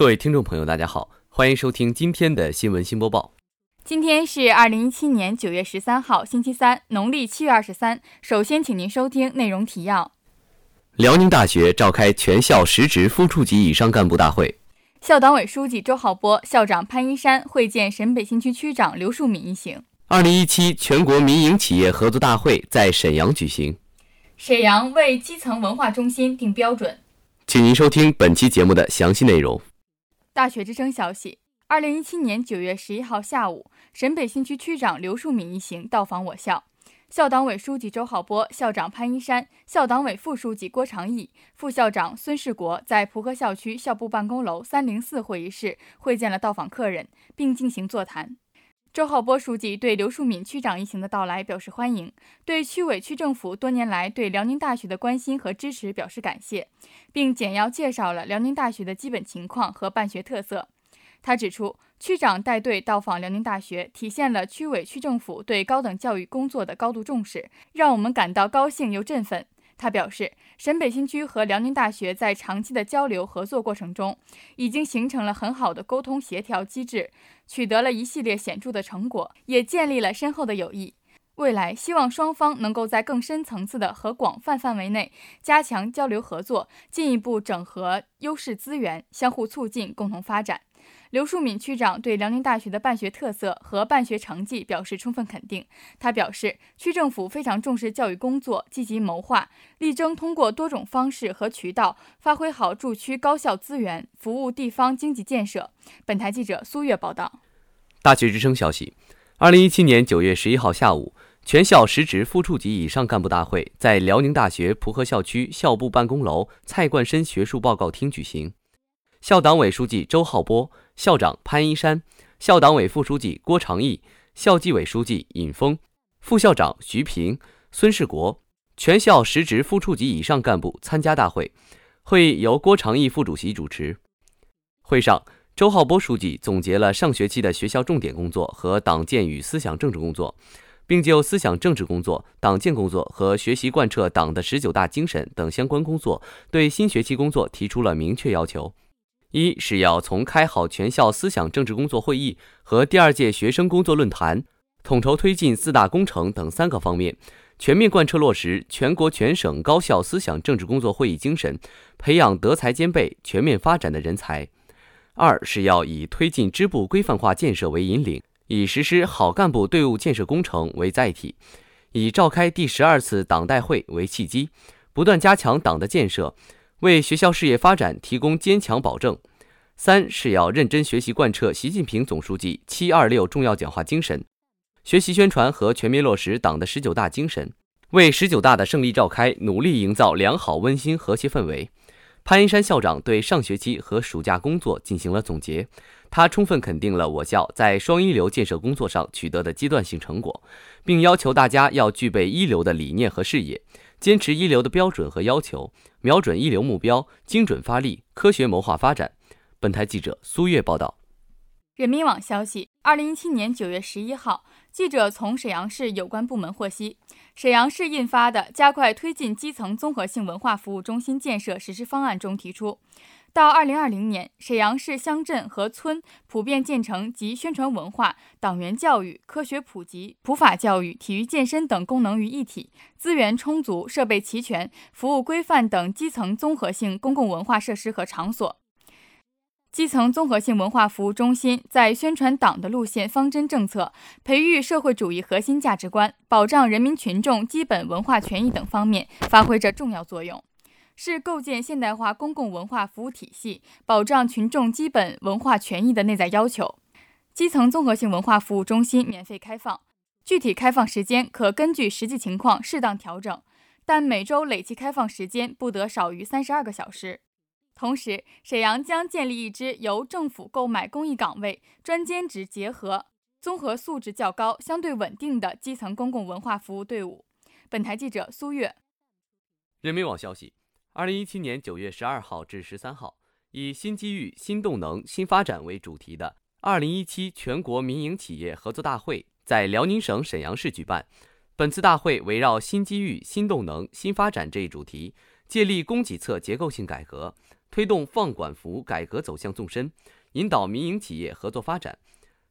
各位听众朋友，大家好，欢迎收听今天的新闻新播报。今天是二零一七年九月十三号，星期三，农历七月二十三。首先，请您收听内容提要：辽宁大学召开全校实职副处级以上干部大会，校党委书记周浩波、校长潘一山会见沈北新区区长刘树敏一行。二零一七全国民营企业合作大会在沈阳举行，沈阳为基层文化中心定标准。请您收听本期节目的详细内容。大学之声消息：二零一七年九月十一号下午，沈北新区区长刘树敏一行到访我校，校党委书记周浩波、校长潘一山、校党委副书记郭长义、副校长孙世国在蒲河校区校部办公楼三零四会议室会见了到访客人，并进行座谈。周浩波书记对刘树敏区长一行的到来表示欢迎，对区委区政府多年来对辽宁大学的关心和支持表示感谢，并简要介绍了辽宁大学的基本情况和办学特色。他指出，区长带队到访辽宁大学，体现了区委区政府对高等教育工作的高度重视，让我们感到高兴又振奋。他表示，沈北新区和辽宁大学在长期的交流合作过程中，已经形成了很好的沟通协调机制，取得了一系列显著的成果，也建立了深厚的友谊。未来希望双方能够在更深层次的和广泛范围内加强交流合作，进一步整合优势资源，相互促进，共同发展。刘树敏区长对辽宁大学的办学特色和办学成绩表示充分肯定。他表示，区政府非常重视教育工作，积极谋划，力争通过多种方式和渠道，发挥好驻区高校资源，服务地方经济建设。本台记者苏月报道。大学之声消息：二零一七年九月十一号下午，全校实职副处级以上干部大会在辽宁大学蒲河校区校部办公楼蔡冠深学术报告厅举行。校党委书记周浩波、校长潘一山、校党委副书记郭长义、校纪委书记尹峰、副校长徐平、孙世国，全校实职副处级以上干部参加大会。会议由郭长义副主席主持。会上，周浩波书记总结了上学期的学校重点工作和党建与思想政治工作，并就思想政治工作、党建工作和学习贯彻党的十九大精神等相关工作，对新学期工作提出了明确要求。一是要从开好全校思想政治工作会议和第二届学生工作论坛，统筹推进四大工程等三个方面，全面贯彻落实全国全省高校思想政治工作会议精神，培养德才兼备、全面发展的人才。二是要以推进支部规范化建设为引领，以实施好干部队伍建设工程为载体，以召开第十二次党代会为契机，不断加强党的建设。为学校事业发展提供坚强保证。三是要认真学习贯彻习近平总书记“七二六”重要讲话精神，学习宣传和全面落实党的十九大精神，为十九大的胜利召开努力营造良好、温馨、和谐氛围。潘一山校长对上学期和暑假工作进行了总结，他充分肯定了我校在双一流建设工作上取得的阶段性成果，并要求大家要具备一流的理念和视野。坚持一流的标准和要求，瞄准一流目标，精准发力，科学谋划发展。本台记者苏月报道。人民网消息：二零一七年九月十一号，记者从沈阳市有关部门获悉，沈阳市印发的《加快推进基层综合性文化服务中心建设实施方案》中提出。到二零二零年，沈阳市乡镇和村普遍建成集宣传文化、党员教育、科学普及、普法教育、体育健身等功能于一体，资源充足、设备齐全、服务规范等基层综合性公共文化设施和场所。基层综合性文化服务中心在宣传党的路线方针政策、培育社会主义核心价值观、保障人民群众基本文化权益等方面发挥着重要作用。是构建现代化公共文化服务体系、保障群众基本文化权益的内在要求。基层综合性文化服务中心免费开放，具体开放时间可根据实际情况适当调整，但每周累计开放时间不得少于三十二个小时。同时，沈阳将建立一支由政府购买公益岗位、专兼职结合、综合素质较高、相对稳定的基层公共文化服务队伍。本台记者苏月。人民网消息。二零一七年九月十二号至十三号，以“新机遇、新动能、新发展”为主题的二零一七全国民营企业合作大会在辽宁省沈阳市举办。本次大会围绕“新机遇、新动能、新发展”这一主题，借力供给侧结构性改革，推动放管服改革走向纵深，引导民营企业合作发展。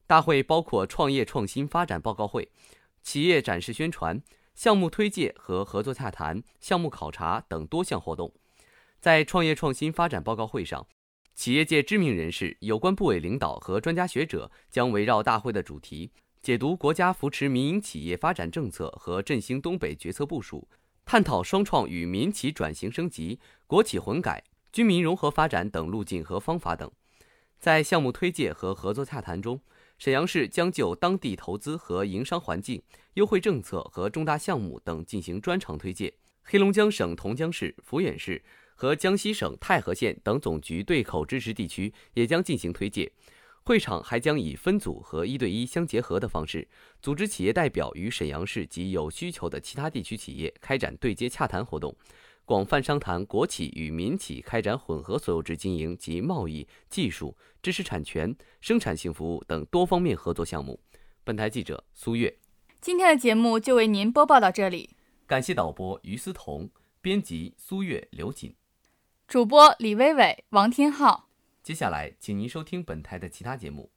大会包括创业创新发展报告会、企业展示宣传、项目推介和合作洽谈、项目考察等多项活动。在创业创新发展报告会上，企业界知名人士、有关部委领导和专家学者将围绕大会的主题，解读国家扶持民营企业发展政策和振兴东北决策部署，探讨双创与民企转型升级、国企混改、军民融合发展等路径和方法等。在项目推介和合作洽谈中，沈阳市将就当地投资和营商环境、优惠政策和重大项目等进行专场推介。黑龙江省同江市、抚远市。和江西省太和县等总局对口支持地区也将进行推介。会场还将以分组和一对一相结合的方式，组织企业代表与沈阳市及有需求的其他地区企业开展对接洽谈活动，广泛商谈国企与民企开展混合所有制经营及贸易、技术、知识产权、生产性服务等多方面合作项目。本台记者苏月，今天的节目就为您播报到这里。感谢导播于思彤，编辑苏月、刘锦。主播李薇薇、王天浩。接下来，请您收听本台的其他节目。